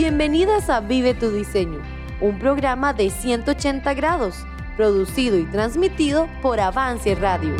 Bienvenidas a Vive tu Diseño, un programa de 180 grados, producido y transmitido por Avance Radio.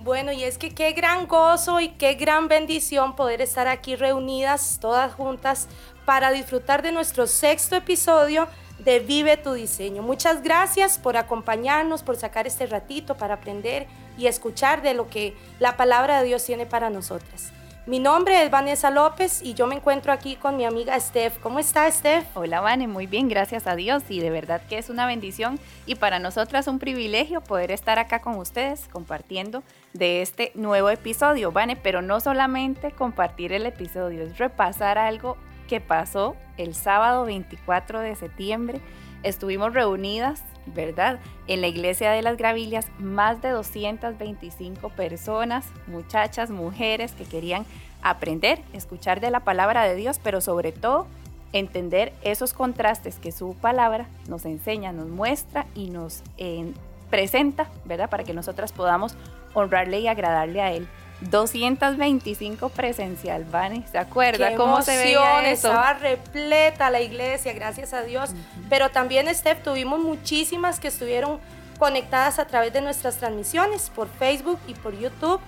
Bueno, y es que qué gran gozo y qué gran bendición poder estar aquí reunidas todas juntas para disfrutar de nuestro sexto episodio de Vive tu Diseño. Muchas gracias por acompañarnos, por sacar este ratito para aprender y escuchar de lo que la palabra de Dios tiene para nosotras. Mi nombre es Vanessa López y yo me encuentro aquí con mi amiga Steph. ¿Cómo está Steph? Hola Vane, muy bien, gracias a Dios y de verdad que es una bendición y para nosotras un privilegio poder estar acá con ustedes compartiendo de este nuevo episodio, Vane, pero no solamente compartir el episodio, es repasar algo que pasó el sábado 24 de septiembre. Estuvimos reunidas, ¿verdad? En la iglesia de las Gravillas, más de 225 personas, muchachas, mujeres que querían aprender, escuchar de la palabra de Dios, pero sobre todo entender esos contrastes que su palabra nos enseña, nos muestra y nos eh, presenta, ¿verdad? Para que nosotras podamos honrarle y agradarle a Él 225 presencial, Vani, ¿se acuerda cómo se veía eso? Estaba repleta la iglesia, gracias a Dios. Pero también, Steph, tuvimos muchísimas que estuvieron conectadas a través de nuestras transmisiones por Facebook y por YouTube,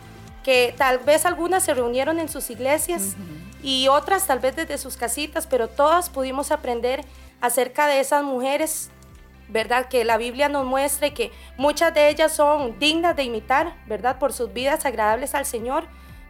que tal vez algunas se reunieron en sus iglesias y otras tal vez desde sus casitas, pero todas pudimos aprender acerca de esas mujeres ¿verdad? Que la Biblia nos muestra que muchas de ellas son dignas de imitar, ¿verdad? Por sus vidas agradables al Señor,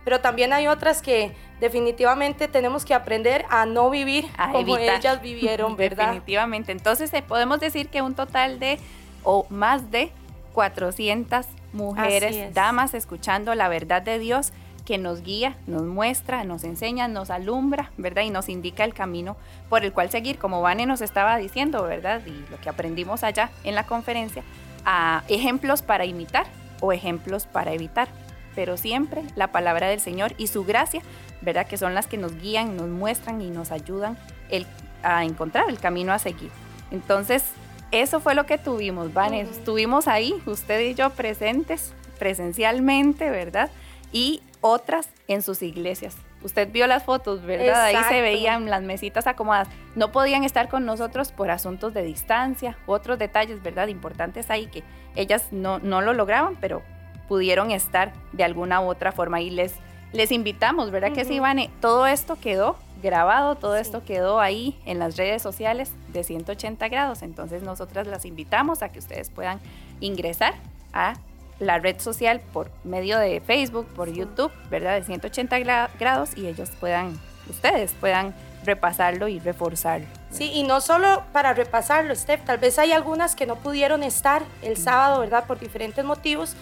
pero también hay otras que definitivamente tenemos que aprender a no vivir como ellas vivieron, ¿verdad? Definitivamente. Entonces eh, podemos decir que un total de o más de 400 mujeres, damas escuchando la verdad de Dios que nos guía, nos muestra, nos enseña, nos alumbra, ¿verdad? Y nos indica el camino por el cual seguir, como Vane nos estaba diciendo, ¿verdad? Y lo que aprendimos allá en la conferencia, a ejemplos para imitar o ejemplos para evitar, pero siempre la palabra del Señor y su gracia, ¿verdad? Que son las que nos guían, nos muestran y nos ayudan el, a encontrar el camino a seguir. Entonces, eso fue lo que tuvimos, Vane. Estuvimos ahí, usted y yo presentes, presencialmente, ¿verdad? Y otras en sus iglesias. Usted vio las fotos, ¿verdad? Ahí se veían las mesitas acomodadas. No podían estar con nosotros por asuntos de distancia, otros detalles, ¿verdad? Importantes ahí que ellas no, no lo lograban, pero pudieron estar de alguna u otra forma. Y les, les invitamos, ¿verdad? Que sí, Ivane, todo esto quedó grabado, todo esto quedó ahí en las redes sociales de 180 grados. Entonces nosotras las invitamos a que ustedes puedan ingresar a la red social por medio de Facebook, por YouTube, ¿verdad? De 180 grados y ellos puedan, ustedes puedan repasarlo y reforzarlo. Sí, y no solo para repasarlo, Steph, tal vez hay algunas que no pudieron estar el sábado, ¿verdad? Por diferentes motivos,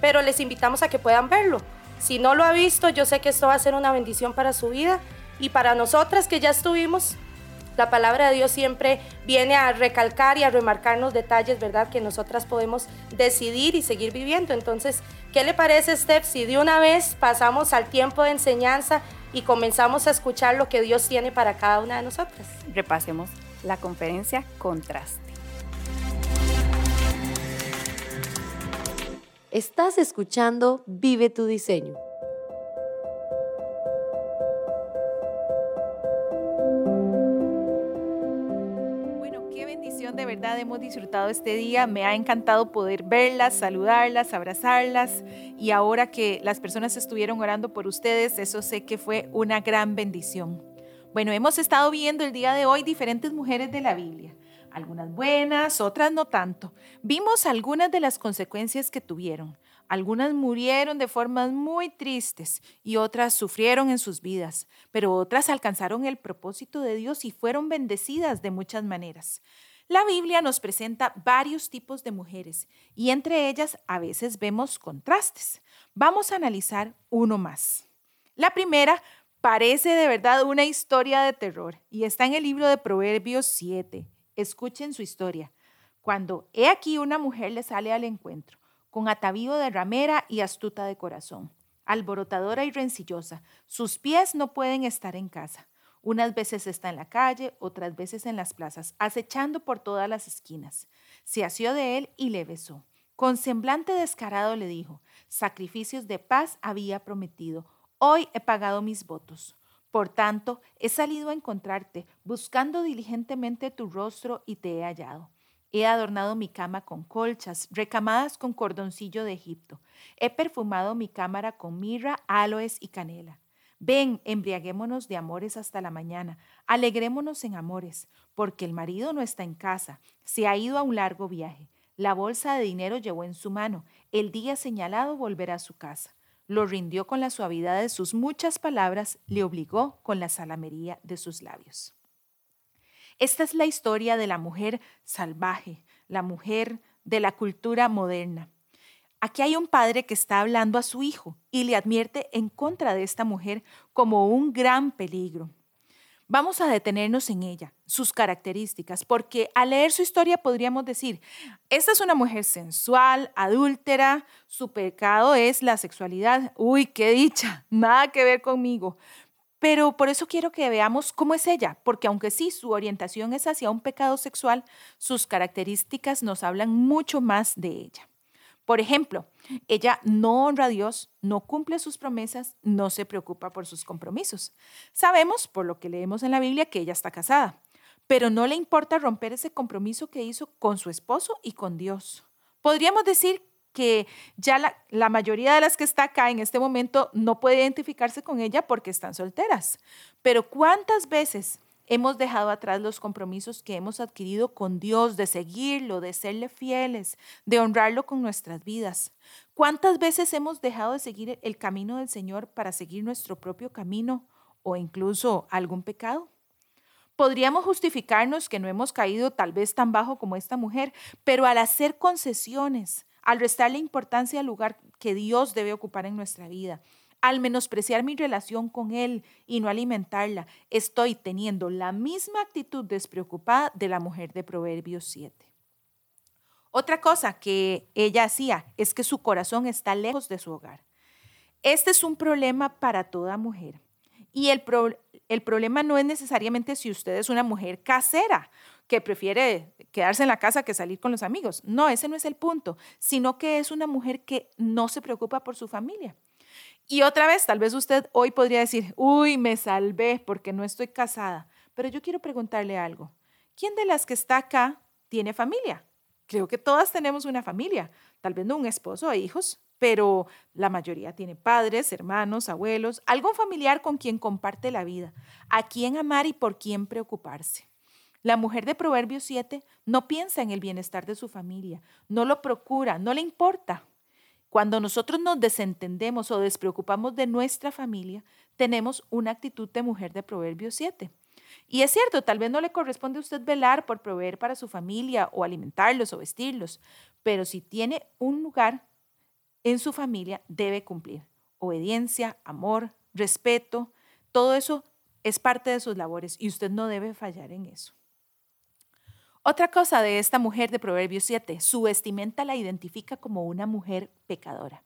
pero les invitamos a que puedan verlo. Si no lo ha visto, yo sé que esto va a ser una bendición para su vida y para nosotras que ya estuvimos, la palabra de Dios siempre viene a recalcar y a remarcarnos detalles, ¿verdad? Que nosotras podemos decidir y seguir viviendo. Entonces, ¿qué le parece, Steph, si de una vez pasamos al tiempo de enseñanza y comenzamos a escuchar lo que Dios tiene para cada una de nosotras? Repasemos la conferencia Contraste. Estás escuchando Vive tu diseño hemos disfrutado este día. Me ha encantado poder verlas, saludarlas, abrazarlas. Y ahora que las personas estuvieron orando por ustedes, eso sé que fue una gran bendición. Bueno, hemos estado viendo el día de hoy diferentes mujeres de la Biblia. Algunas buenas, otras no tanto. Vimos algunas de las consecuencias que tuvieron. Algunas murieron de formas muy tristes y otras sufrieron en sus vidas, pero otras alcanzaron el propósito de Dios y fueron bendecidas de muchas maneras. La Biblia nos presenta varios tipos de mujeres y entre ellas a veces vemos contrastes. Vamos a analizar uno más. La primera parece de verdad una historia de terror y está en el libro de Proverbios 7. Escuchen su historia. Cuando he aquí una mujer le sale al encuentro, con atavío de ramera y astuta de corazón, alborotadora y rencillosa, sus pies no pueden estar en casa Unas veces está en la calle, otras veces en las plazas, acechando por todas las esquinas. Se asió de él y le besó. Con semblante descarado le dijo, sacrificios de paz había prometido, hoy he pagado mis votos. Por tanto, he salido a encontrarte, buscando diligentemente tu rostro y te he hallado. He adornado mi cama con colchas, recamadas con cordoncillo de Egipto. He perfumado mi cámara con mirra, aloes y canela. Ven, embriaguémonos de amores hasta la mañana, alegrémonos en amores, porque el marido no está en casa, se ha ido a un largo viaje. La bolsa de dinero llevó en su mano, el día señalado volverá a su casa. Lo rindió con la suavidad de sus muchas palabras, le obligó con la salamería de sus labios. Esta es la historia de la mujer salvaje, la mujer de la cultura moderna. Aquí hay un padre que está hablando a su hijo y le advierte en contra de esta mujer como un gran peligro. Vamos a detenernos en ella, sus características, porque al leer su historia podríamos decir, esta es una mujer sensual, adúltera, su pecado es la sexualidad. Uy, qué dicha, nada que ver conmigo. Pero por eso quiero que veamos cómo es ella, porque aunque sí su orientación es hacia un pecado sexual, sus características nos hablan mucho más de ella. Por ejemplo, ella no honra a Dios, no cumple sus promesas, no se preocupa por sus compromisos. Sabemos, por lo que leemos en la Biblia, que ella está casada, pero no le importa romper ese compromiso que hizo con su esposo y con Dios. Podríamos decir que ya la, mayoría de las que está acá en este momento no puede identificarse con ella porque están solteras. Pero ¿cuántas veces hemos dejado atrás los compromisos que hemos adquirido con Dios, de seguirlo, de serle fieles, de honrarlo con nuestras vidas? ¿Cuántas veces hemos dejado de seguir el camino del Señor para seguir nuestro propio camino o incluso algún pecado? Podríamos justificarnos que no hemos caído tal vez tan bajo como esta mujer, pero al hacer concesiones, al restarle importancia al lugar que Dios debe ocupar en nuestra vida, al menospreciar mi relación con Él y no alimentarla, estoy teniendo la misma actitud despreocupada de la mujer de Proverbios 7. Otra cosa que ella hacía es que su corazón está lejos de su hogar. Este es un problema para toda mujer. Y el, el problema no es necesariamente si usted es una mujer casera que prefiere quedarse en la casa que salir con los amigos. No, ese no es el punto, sino que es una mujer que no se preocupa por su familia. Y otra vez, tal vez usted hoy podría decir, uy, me salvé porque no estoy casada. Pero yo quiero preguntarle algo. ¿Quién de las que está acá tiene familia? Creo que todas tenemos una familia, tal vez no un esposo e hijos, pero la mayoría tiene padres, hermanos, abuelos, algún familiar con quien comparte la vida, a quien amar y por quien preocuparse. La mujer de Proverbios 7 no piensa en el bienestar de su familia, no lo procura, no le importa. Cuando nosotros nos desentendemos o despreocupamos de nuestra familia, tenemos una actitud de mujer de Proverbios 7. Y es cierto, tal vez no le corresponde a usted velar por proveer para su familia o alimentarlos o vestirlos, pero si tiene un lugar en su familia, debe cumplir. Obediencia, amor, respeto, todo eso es parte de sus labores y usted no debe fallar en eso. Otra cosa de esta mujer de Proverbios 7, su vestimenta la identifica como una mujer pecadora.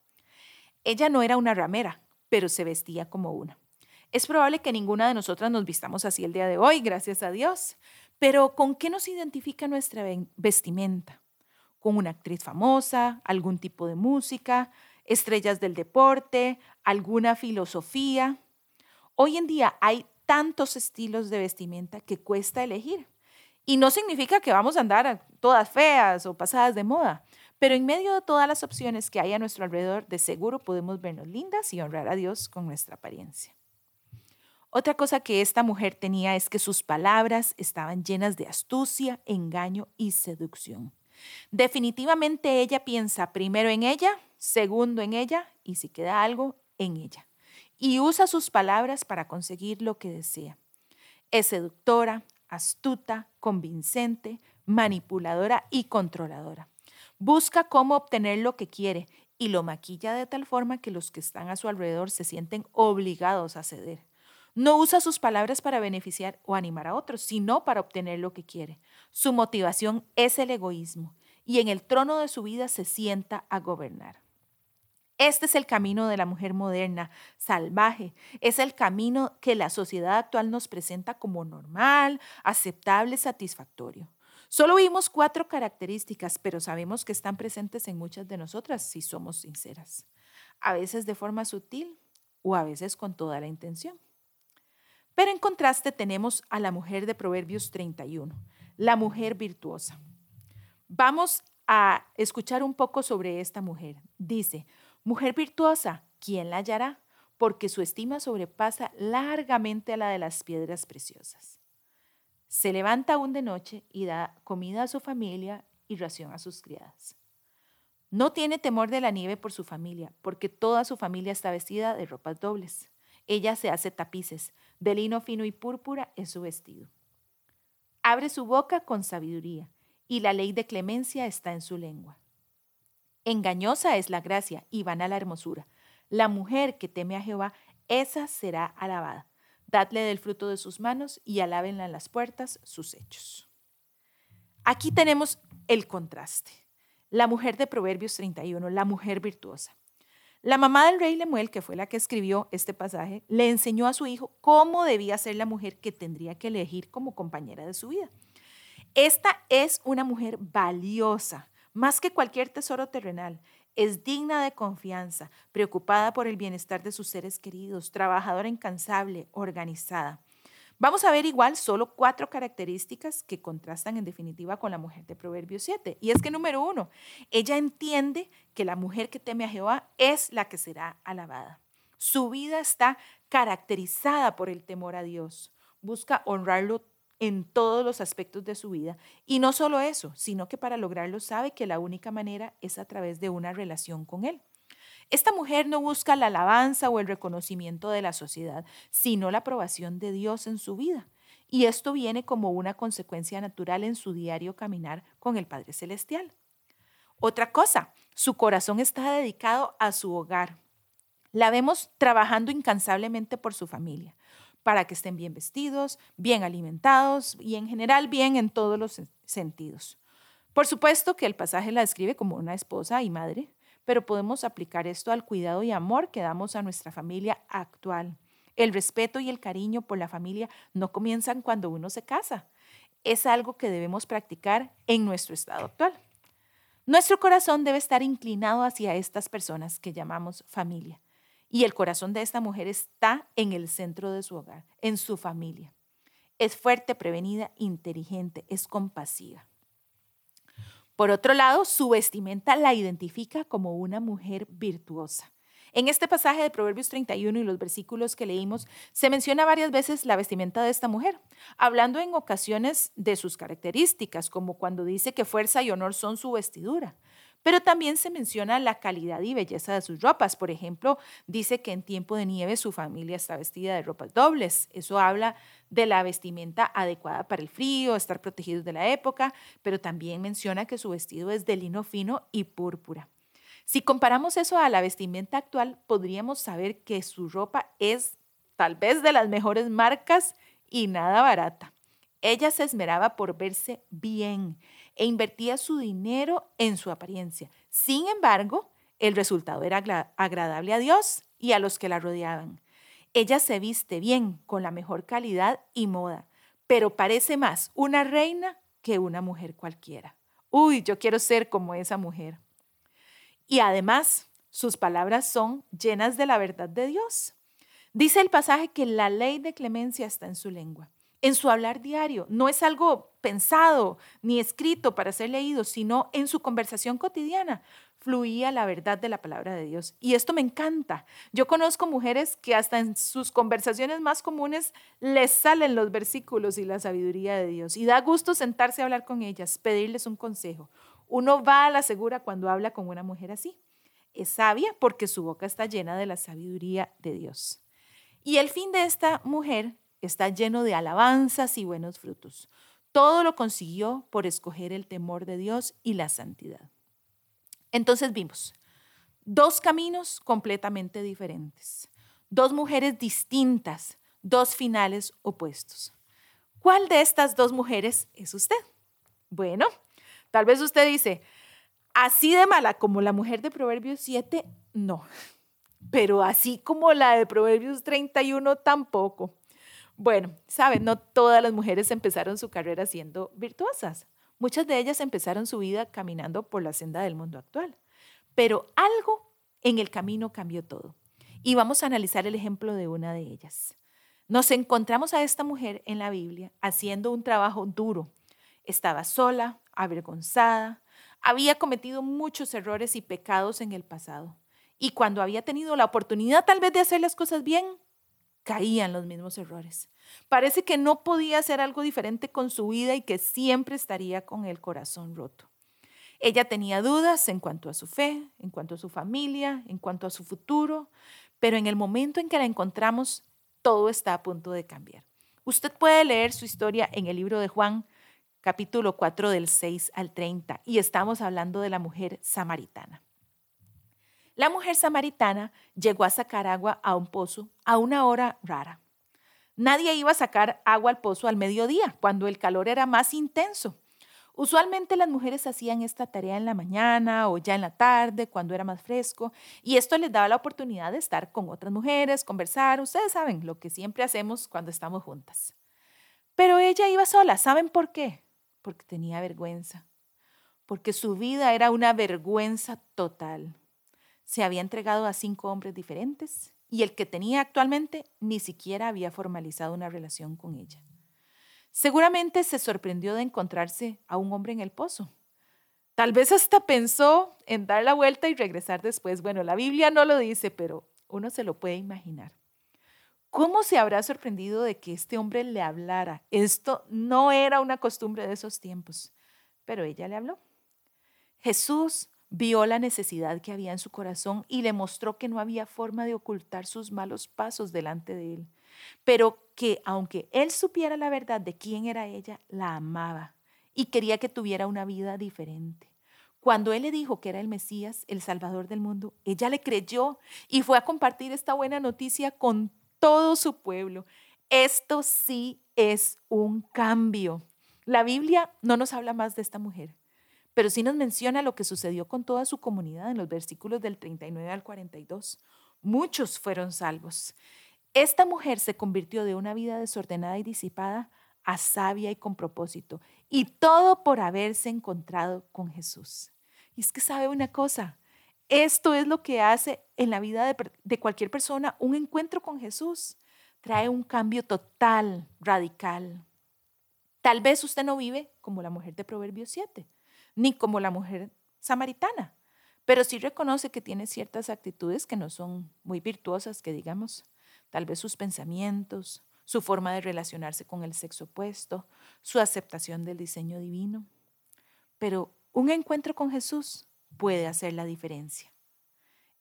Ella no era una ramera, pero se vestía como una. Es probable que ninguna de nosotras nos vistamos así el día de hoy, gracias a Dios. Pero ¿con qué nos identifica nuestra vestimenta? ¿Con una actriz famosa, algún tipo de música, estrellas del deporte, alguna filosofía? Hoy en día hay tantos estilos de vestimenta que cuesta elegir. Y no significa que vamos a andar todas feas o pasadas de moda, pero en medio de todas las opciones que hay a nuestro alrededor, de seguro podemos vernos lindas y honrar a Dios con nuestra apariencia. Otra cosa que esta mujer tenía es que sus palabras estaban llenas de astucia, engaño y seducción. Definitivamente ella piensa primero en ella, segundo en ella y si queda algo, en ella. Y usa sus palabras para conseguir lo que desea. Es seductora, astuta, convincente, manipuladora y controladora. Busca cómo obtener lo que quiere y lo maquilla de tal forma que los que están a su alrededor se sienten obligados a ceder. No usa sus palabras para beneficiar o animar a otros, sino para obtener lo que quiere. Su motivación es el egoísmo y en el trono de su vida se sienta a gobernar. Este es el camino de la mujer moderna, salvaje. Es el camino que la sociedad actual nos presenta como normal, aceptable, satisfactorio. Solo vimos cuatro características, pero sabemos que están presentes en muchas de nosotras si somos sinceras. A veces de forma sutil o a veces con toda la intención. Pero en contraste tenemos a la mujer de Proverbios 31, la mujer virtuosa. Vamos a escuchar un poco sobre esta mujer. Dice, Mujer virtuosa, ¿quién la hallará? Porque su estima sobrepasa largamente a la de las piedras preciosas. Se levanta aún de noche y da comida a su familia y ración a sus criadas. No tiene temor de la nieve por su familia, porque toda su familia está vestida de ropas dobles. Ella se hace tapices, de lino fino y púrpura es su vestido. Abre su boca con sabiduría, y la ley de clemencia está en su lengua. Engañosa es la gracia y vana la hermosura. La mujer que teme a Jehová, esa será alabada. Dadle del fruto de sus manos y alábenla en las puertas sus hechos. Aquí tenemos el contraste. La mujer de Proverbios 31, la mujer virtuosa. La mamá del rey Lemuel, que fue la que escribió este pasaje, le enseñó a su hijo cómo debía ser la mujer que tendría que elegir como compañera de su vida. Esta es una mujer valiosa, más que cualquier tesoro terrenal, es digna de confianza, preocupada por el bienestar de sus seres queridos, trabajadora incansable, organizada. Vamos a ver igual solo cuatro características que contrastan en definitiva con la mujer de Proverbios 7. Y es que número uno, ella entiende que la mujer que teme a Jehová es la que será alabada. Su vida está caracterizada por el temor a Dios. Busca honrarlo en todos los aspectos de su vida. Y no solo eso, sino que para lograrlo sabe que la única manera es a través de una relación con Él. Esta mujer no busca la alabanza o el reconocimiento de la sociedad, sino la aprobación de Dios en su vida. Y esto viene como una consecuencia natural en su diario caminar con el Padre Celestial. Otra cosa, su corazón está dedicado a su hogar. La vemos trabajando incansablemente por su familia para que estén bien vestidos, bien alimentados y en general bien en todos los sentidos. Por supuesto que el pasaje la describe como una esposa y madre, pero podemos aplicar esto al cuidado y amor que damos a nuestra familia actual. El respeto y el cariño por la familia no comienzan cuando uno se casa. Es algo que debemos practicar en nuestro estado actual. Nuestro corazón debe estar inclinado hacia estas personas que llamamos familia. Y el corazón de esta mujer está en el centro de su hogar, en su familia. Es fuerte, prevenida, inteligente, es compasiva. Por otro lado, su vestimenta la identifica como una mujer virtuosa. En este pasaje de Proverbios 31 y los versículos que leímos, se menciona varias veces la vestimenta de esta mujer, hablando en ocasiones de sus características, como cuando dice que fuerza y honor son su vestidura. Pero también se menciona la calidad y belleza de sus ropas. Por ejemplo, dice que en tiempo de nieve su familia está vestida de ropas dobles. Eso habla de la vestimenta adecuada para el frío, estar protegidos de la época, pero también menciona que su vestido es de lino fino y púrpura. Si comparamos eso a la vestimenta actual, podríamos saber que su ropa es tal vez de las mejores marcas y nada barata. Ella se esmeraba por verse bien e invertía su dinero en su apariencia. Sin embargo, el resultado era agradable a Dios y a los que la rodeaban. Ella se viste bien, con la mejor calidad y moda, pero parece más una reina que una mujer cualquiera. Uy, yo quiero ser como esa mujer. Y además, sus palabras son llenas de la verdad de Dios. Dice el pasaje que la ley de clemencia está en su lengua en su hablar diario. No es algo pensado ni escrito para ser leído, sino en su conversación cotidiana fluía la verdad de la palabra de Dios. Y esto me encanta. Yo conozco mujeres que hasta en sus conversaciones más comunes les salen los versículos y la sabiduría de Dios. Y da gusto sentarse a hablar con ellas, pedirles un consejo. Uno va a la segura cuando habla con una mujer así. Es sabia porque su boca está llena de la sabiduría de Dios. Y el fin de esta mujer está lleno de alabanzas y buenos frutos. Todo lo consiguió por escoger el temor de Dios y la santidad. Entonces vimos dos caminos completamente diferentes, dos mujeres distintas, dos finales opuestos. ¿Cuál de estas dos mujeres es usted? Bueno, tal vez usted dice, así de mala como la mujer de Proverbios 7, no. Pero así como la de Proverbios 31 tampoco. Bueno, saben, no todas las mujeres empezaron su carrera siendo virtuosas. Muchas de ellas empezaron su vida caminando por la senda del mundo actual. Pero algo en el camino cambió todo. Y vamos a analizar el ejemplo de una de ellas. Nos encontramos a esta mujer en la Biblia haciendo un trabajo duro. Estaba sola, avergonzada, había cometido muchos errores y pecados en el pasado. Y cuando había tenido la oportunidad tal vez de hacer las cosas bien, caían los mismos errores. Parece que no podía hacer algo diferente con su vida y que siempre estaría con el corazón roto. Ella tenía dudas en cuanto a su fe, en cuanto a su familia, en cuanto a su futuro, pero en el momento en que la encontramos, todo está a punto de cambiar. Usted puede leer su historia en el libro de Juan, capítulo 4 del 6 al 30, y estamos hablando de la mujer samaritana. La mujer samaritana llegó a sacar agua a un pozo a una hora rara. Nadie iba a sacar agua al pozo al mediodía, cuando el calor era más intenso. Usualmente las mujeres hacían esta tarea en la mañana o ya en la tarde, cuando era más fresco, y esto les daba la oportunidad de estar con otras mujeres, conversar. Ustedes saben lo que siempre hacemos cuando estamos juntas. Pero ella iba sola. ¿Saben por qué? Porque tenía vergüenza. Porque su vida era una vergüenza total se había entregado a cinco hombres diferentes y el que tenía actualmente ni siquiera había formalizado una relación con ella. Seguramente se sorprendió de encontrarse a un hombre en el pozo. Tal vez hasta pensó en dar la vuelta y regresar después. Bueno, la Biblia no lo dice, pero uno se lo puede imaginar. ¿Cómo se habrá sorprendido de que este hombre le hablara? Esto no era una costumbre de esos tiempos, pero ella le habló. Jesús vio la necesidad que había en su corazón y le mostró que no había forma de ocultar sus malos pasos delante de él, pero que aunque él supiera la verdad de quién era ella, la amaba y quería que tuviera una vida diferente. Cuando él le dijo que era el Mesías, el Salvador del mundo, ella le creyó y fue a compartir esta buena noticia con todo su pueblo. Esto sí es un cambio. La Biblia no nos habla más de esta mujer pero sí nos menciona lo que sucedió con toda su comunidad en los versículos del 39 al 42. Muchos fueron salvos. Esta mujer se convirtió de una vida desordenada y disipada a sabia y con propósito, y todo por haberse encontrado con Jesús. Y es que sabe una cosa, esto es lo que hace en la vida de, cualquier persona un encuentro con Jesús. Trae un cambio total, radical. Tal vez usted no vive como la mujer de Proverbios 7 ni como la mujer samaritana, pero sí reconoce que tiene ciertas actitudes que no son muy virtuosas, que digamos, tal vez sus pensamientos, su forma de relacionarse con el sexo opuesto, su aceptación del diseño divino. Pero un encuentro con Jesús puede hacer la diferencia.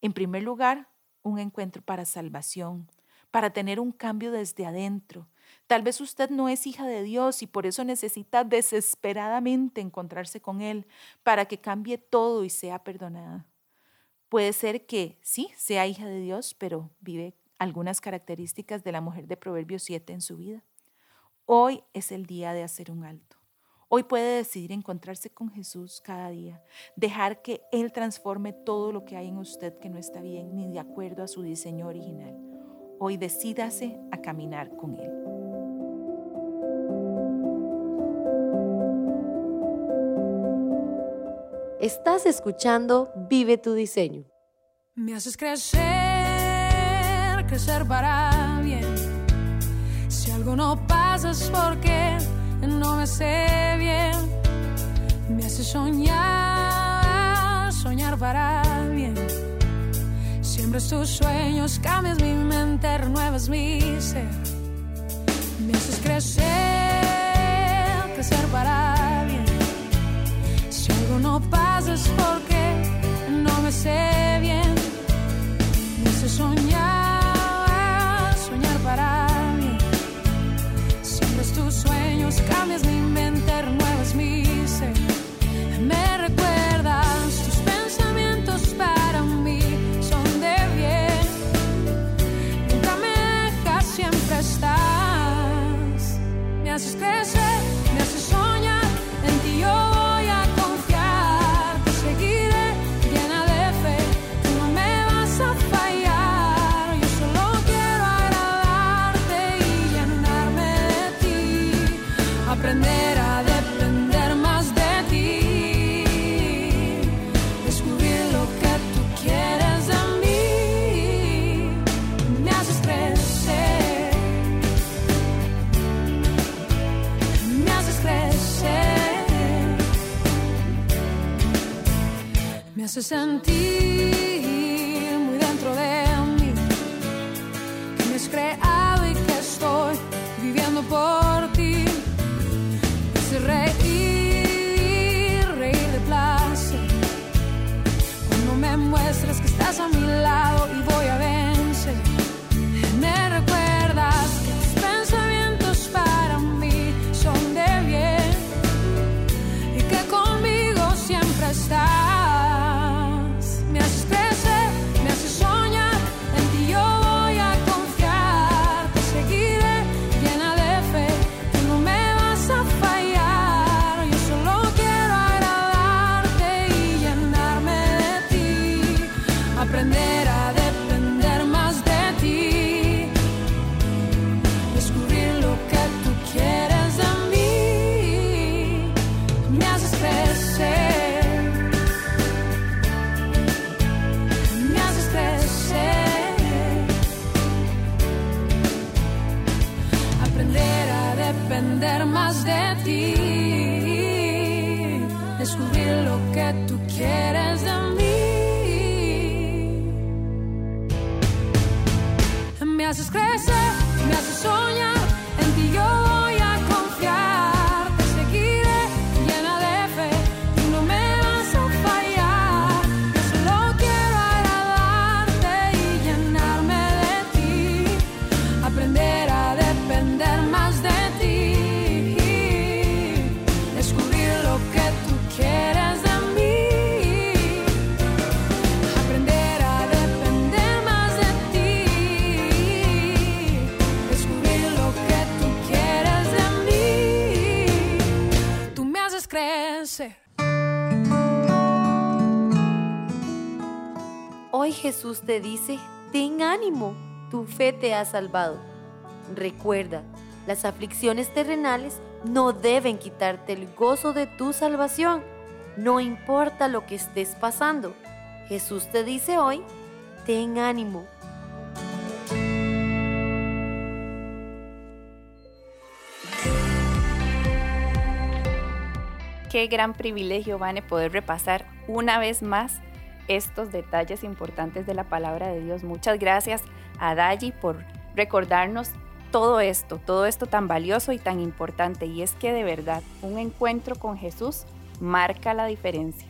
En primer lugar, un encuentro para salvación, para tener un cambio desde adentro, Tal vez usted no es hija de Dios y por eso necesita desesperadamente encontrarse con Él para que cambie todo y sea perdonada. Puede ser que sí, sea hija de Dios, pero vive algunas características de la mujer de Proverbios 7 en su vida. Hoy es el día de hacer un alto. Hoy puede decidir encontrarse con Jesús cada día, dejar que Él transforme todo lo que hay en usted que no está bien ni de acuerdo a su diseño original. Hoy decídase a caminar con Él. Estás escuchando Vive tu diseño. Me haces crecer, crecer para bien. Si algo no pasa es porque no me sé bien. Me haces soñar, soñar para bien. Siembras tus sueños, cambias mi mente, renuevas mi ser. Me haces crecer, crecer para bien no pasas porque no me sé bien. Me sé soñar, soñar para mí. Siempre tus sueños, cambias mi mente, see Jesús te dice, ten ánimo, tu fe te ha salvado. Recuerda, las aflicciones terrenales no deben quitarte el gozo de tu salvación, no importa lo que estés pasando. Jesús te dice hoy, ten ánimo. Qué gran privilegio, Vane, poder repasar una vez más estos detalles importantes de la palabra de Dios. Muchas gracias a Dayi por recordarnos todo esto, todo esto tan valioso y tan importante. Y es que de verdad, un encuentro con Jesús marca la diferencia.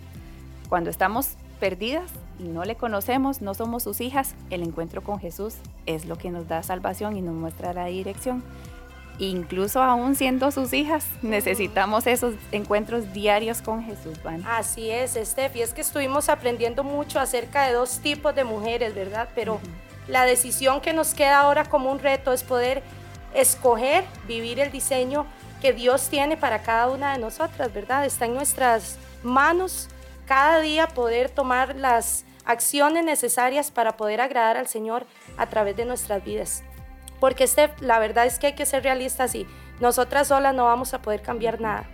Cuando estamos perdidas y no le conocemos, no somos sus hijas, el encuentro con Jesús es lo que nos da salvación y nos muestra la dirección. Incluso aún siendo sus hijas, necesitamos esos encuentros diarios con Jesús, Van. Así es, Steph, y es que estuvimos aprendiendo mucho acerca de dos tipos de mujeres, ¿verdad? Pero la decisión que nos queda ahora como un reto es poder escoger vivir el diseño que Dios tiene para cada una de nosotras, ¿verdad? Está en nuestras manos cada día poder tomar las acciones necesarias para poder agradar al Señor a través de nuestras vidas. Porque la verdad es que hay que ser realistas y nosotras solas no vamos a poder cambiar nada.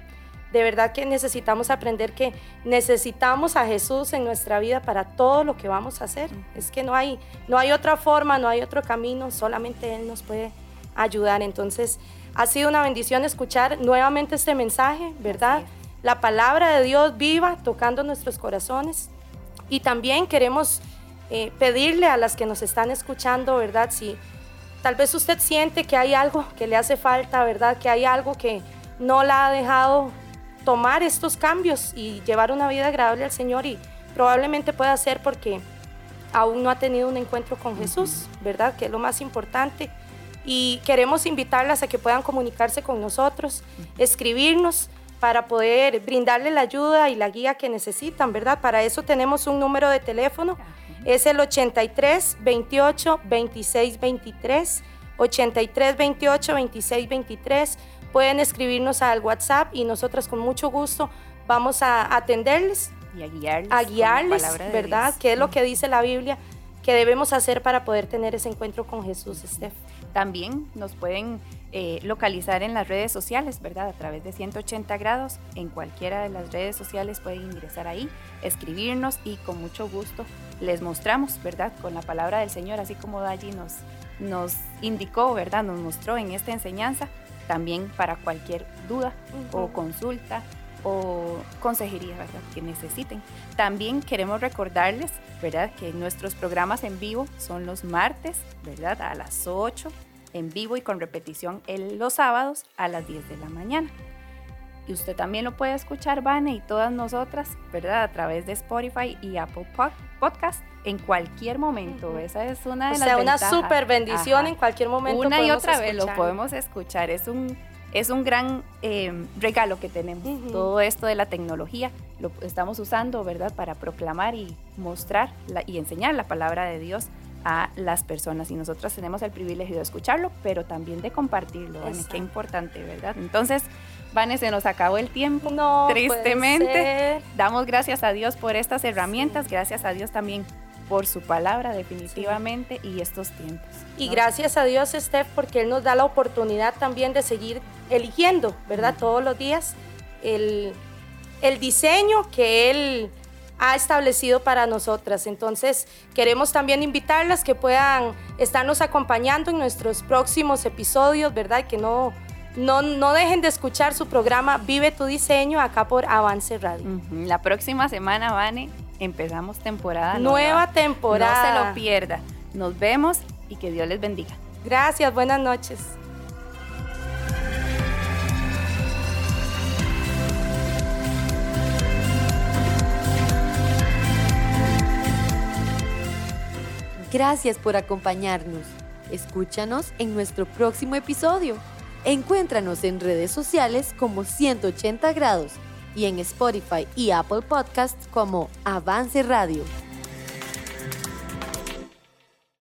De verdad que necesitamos aprender que necesitamos a Jesús en nuestra vida para todo lo que vamos a hacer. Es que no hay, no hay otra forma, no hay otro camino, solamente Él nos puede ayudar. Entonces, ha sido una bendición escuchar nuevamente este mensaje, ¿verdad? La palabra de Dios viva tocando nuestros corazones. Y también queremos eh, pedirle a las que nos están escuchando, ¿verdad? Si tal vez usted siente que hay algo que le hace falta, ¿verdad? Que hay algo que no la ha dejado tomar estos cambios y llevar una vida agradable al Señor y probablemente pueda ser porque aún no ha tenido un encuentro con Jesús, ¿verdad? Que es lo más importante. Y queremos invitarlas a que puedan comunicarse con nosotros, escribirnos para poder brindarle la ayuda y la guía que necesitan, ¿verdad? Para eso tenemos un número de teléfono, es el 83 28 26 23, 83 28 26 23. Pueden escribirnos al WhatsApp y nosotras con mucho gusto vamos a atenderles, Y a guiarles. a guiarles, ¿verdad? Dios. ¿Qué es lo que dice la Biblia que debemos hacer para poder tener ese encuentro con Jesús, Steph? También nos pueden eh, localizar en las redes sociales, ¿verdad? A través de 180 grados, en cualquiera de las redes sociales pueden ingresar ahí, escribirnos y con mucho gusto les mostramos, ¿verdad? Con la palabra del Señor, así como Dalli nos, nos indicó, ¿verdad? Nos mostró en esta enseñanza, también para cualquier duda o consulta o consejería, ¿verdad? Que necesiten. También queremos recordarles, ¿verdad? Que nuestros programas en vivo son los martes, ¿verdad? A las 8 en vivo y con repetición el, los sábados a las 10 de la mañana. Y usted también lo puede escuchar, Vane, y todas nosotras, ¿verdad? A través de Spotify y Apple Podcast en cualquier momento. Esa es una de o sea, una super bendición en cualquier momento. Una y otra vez lo podemos escuchar. Es un, es un gran eh, regalo que tenemos. Todo esto de la tecnología lo estamos usando, ¿verdad? Para proclamar y mostrar y enseñar la palabra de Dios a las personas y nosotras tenemos el privilegio de escucharlo, pero también de compartirlo, Qué importante, ¿verdad? Entonces, Vane, se nos acabó el tiempo, no, tristemente. Damos gracias a Dios por estas herramientas, gracias a Dios también por su palabra definitivamente y estos tiempos. Y gracias a Dios, Steph, porque Él nos da la oportunidad también de seguir eligiendo, ¿verdad? Todos los días el, el diseño que Él ha establecido para nosotras. Entonces, queremos también invitarlas que puedan estarnos acompañando en nuestros próximos episodios, ¿verdad? Que no, no, no dejen de escuchar su programa Vive tu Diseño acá por Avance Radio. La próxima semana, Vane, empezamos temporada nueva. Nueva temporada. No se lo pierda. Nos vemos y que Dios les bendiga. Gracias, buenas noches. Gracias por acompañarnos. Escúchanos en nuestro próximo episodio. Encuéntranos en redes sociales como 180 grados y en Spotify y Apple Podcasts como Avance Radio.